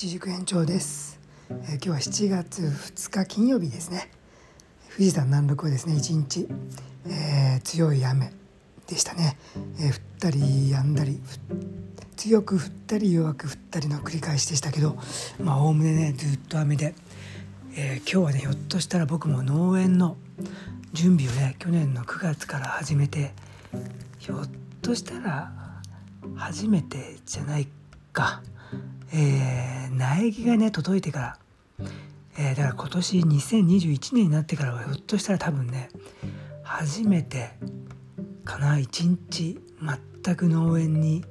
一軸延長です、えー、今日は7月2日金曜日ですね。富士山南麓はですね。一日、えー、強い雨でしたね、えー、降ったり止んだり強く降ったり弱く降ったりの繰り返しでしたけどまあおおむねねずっと雨で、え今日はねひょっとしたら僕も農園の準備をね去年の9月から始めてひょっとしたら初めてじゃないか。えー、苗木がね届いてから、えー、だから今年2021年になってからはひょっとしたら多分ね初めてかな一日全く農園に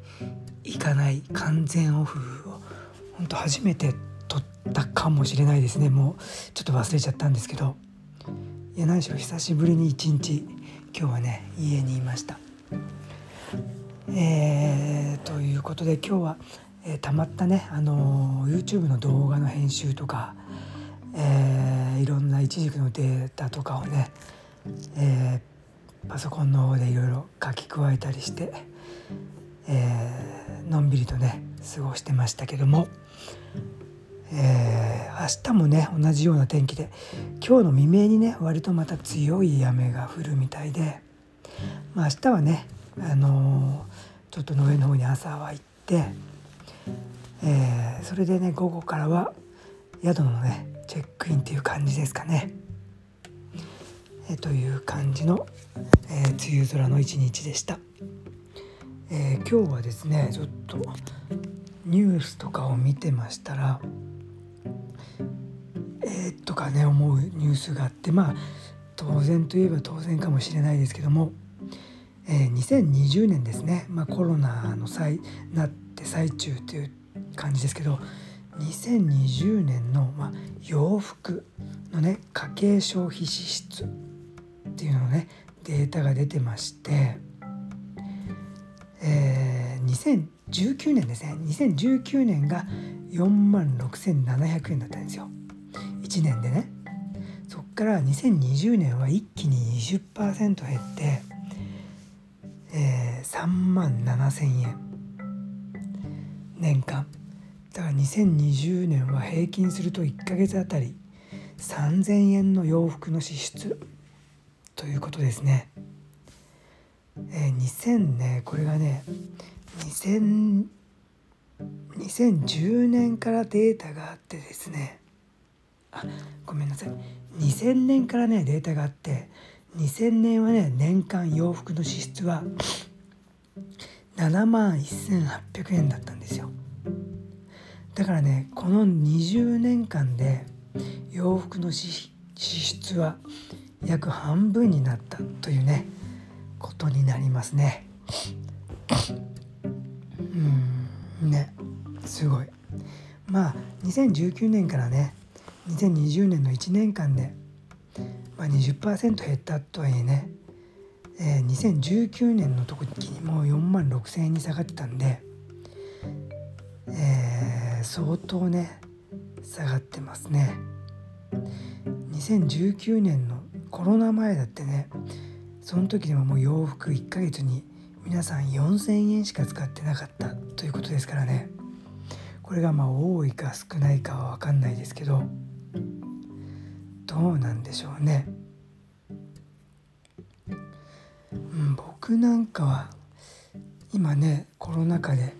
行かない完全オフを本当初めて取ったかもしれないですねもうちょっと忘れちゃったんですけどいや何しろ久しぶりに一日今日はね家にいました。えー、ということで今日はえー、たまったね、あのー、YouTube の動画の編集とか、えー、いろんな一軸のデータとかをね、え、パソコンの方でいろいろ書き加えたりして、え、のんびりとね過ごしてましたけども、えー、明日もね同じような天気で今日の未明にね割とまた強い雨が降るみたいで、まあ、明日はね、あの、ちょっと農園の方に朝は行って。えー、それでね午後からは宿のねチェックインっていう感じですかね。えー、という感じの、えー、梅雨空の一日でした。え今日はですねちょっとニュースとかを見てましたらえー、とかね思うニュースがあってまあ当然といえば当然かもしれないですけども、えー、2020年ですね、まあ、コロナの際なって最中という感じですけど2020年の、まあ、洋服のね家計消費支出っていうのをねデータが出てまして、えー、2019年ですね。2019年が4万6700円だったんですよ。1年でね。そっから2020年は一気に20%減って、えー、3万7000円年間。だから2020年は平均すると1ヶ月あたり3,000円の洋服の支出。ということですね。えー、2000ねこれがね2000 2010年からデータがあってですね。あごめんなさい。2000年からねデータがあって2000年はね年間洋服の支出は7万1800円だったんですよ。だからねこの20年間で洋服の支出は約半分になったというねことになりますね。うんねすごい。まあ2019年からね2020年の1年間で、まあ20%、減ったとはいえね、えー、2019年の時にもう4万6,000円に下がってたんで、えー相当ね下がってますね。2019年のコロナ前だってねその時でももう洋服1ヶ月に皆さん4,000円しか使ってなかったということですからね。これがまあ多いか少ないかは分かんないですけどどうなんでしょうね、うん、僕なんかは今ねコロナ禍で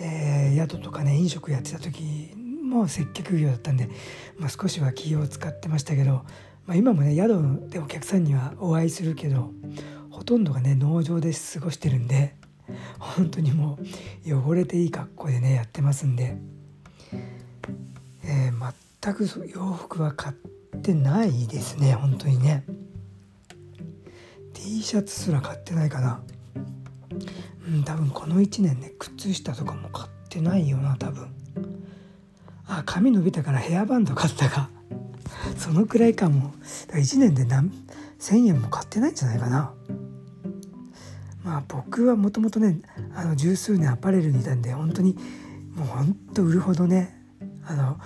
えー、宿とかね飲食やってた時も接客業だったんで、まあ、少しは気を使ってましたけど、まあ、今もね宿でお客さんにはお会いするけどほとんどがね農場で過ごしてるんで本当にもう汚れていい格好でねやってますんで、えー、全く洋服は買ってないですね本当にね。T シャツすら買ってないかな。うん多分この1年ね靴下とかも買ってないよな多分。あ髪伸びたからヘアバンド買ったか。そのくらいかも。1年で何1,000円も買ってないんじゃないかな。まあ僕はもともとねあの十数年アパレルにいたんで本当にもうほんと売るほどねあの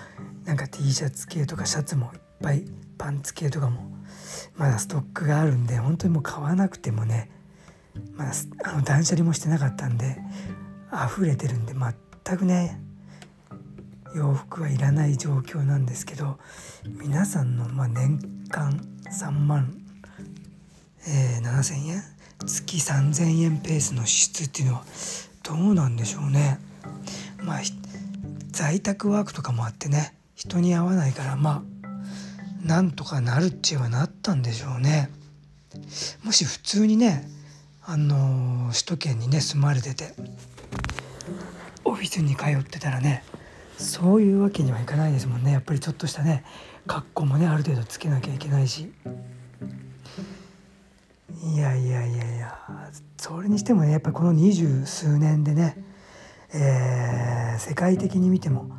なんか T シャツ系とかシャツもいっぱいパンツ系とかもまだストックがあるんで本当にもう買わなくてもねまだあの断捨離もしてなかったんで溢れてるんで全くね洋服はいらない状況なんですけど皆さんのま年間3万、えー、7,000円月3,000円ペースの支出っていうのはどうなんでしょうね。まあ在宅ワークとかもあってね人に会わないからまあなんとかなるっちゅうはなったんでしょうね。もし普通にねあの首都圏にね住まれててオフィスに通ってたらねそういうわけにはいかないですもんねやっぱりちょっとしたね格好もねある程度つけなきゃいけないしいやいやいやいやそれにしてもねやっぱりこの二十数年でね、えー、世界的に見ても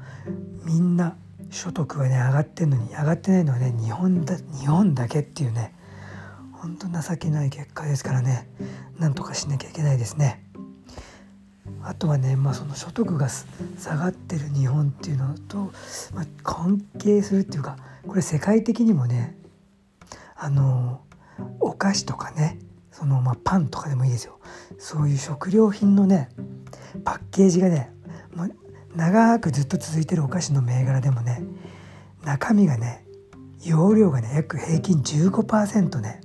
みんな所得はね上がってんのに上がってないのはね日本だ日本だけっていうねほんと情けない結果ですからねなんとかしなきゃいけないですね。あとはね、まあ、その所得が下がってる日本っていうのと、まあ、関係するっていうかこれ世界的にもねあのお菓子とかねその、まあ、パンとかでもいいですよそういう食料品のねパッケージがねもう長くずっと続いてるお菓子の銘柄でもね中身がね容量がね約平均15%ね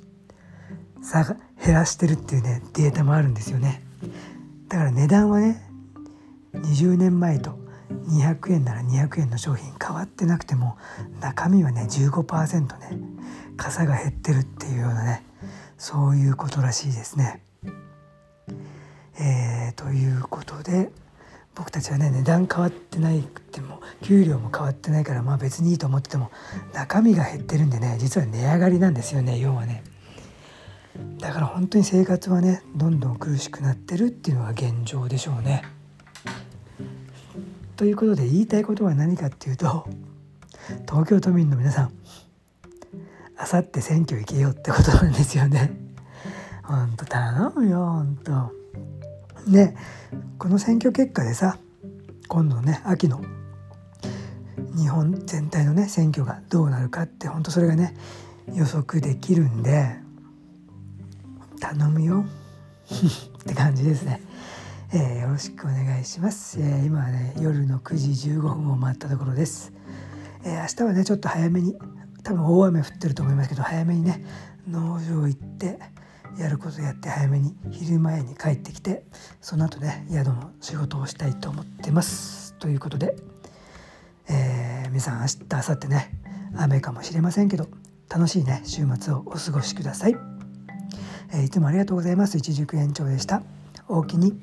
差が減らしてるっていうねデータもあるんですよね。だから値段はね20年前と200円なら200円の商品変わってなくても中身はね15%ね傘が減ってるっていうようなねそういうことらしいですね。えー、ということで僕たちはね値段変わってないくても給料も変わってないからまあ別にいいと思ってても中身が減ってるんでね実は値上がりなんですよね要はね。だから本当に生活はねどんどん苦しくなってるっていうのが現状でしょうね。ということで言いたいことは何かっていうと東京都民の皆さんあさって選挙行けよってことなんですよね。ほんと頼むよほんと。ねこの選挙結果でさ今度ね秋の日本全体のね選挙がどうなるかって本当それがね予測できるんで頼むよ。って感じですね、えー、よろしくお願いします、えー、今はね夜の9時15分を待ったところです、えー、明日はねちょっと早めに多分大雨降ってると思いますけど早めにね農場行ってやることやって早めに昼前に帰ってきてその後ね宿の仕事をしたいと思ってますということで、えー、皆さん明日明後日ね雨かもしれませんけど楽しいね週末をお過ごしください。えー、いつもありがとうございます一塾園長でした。おおきに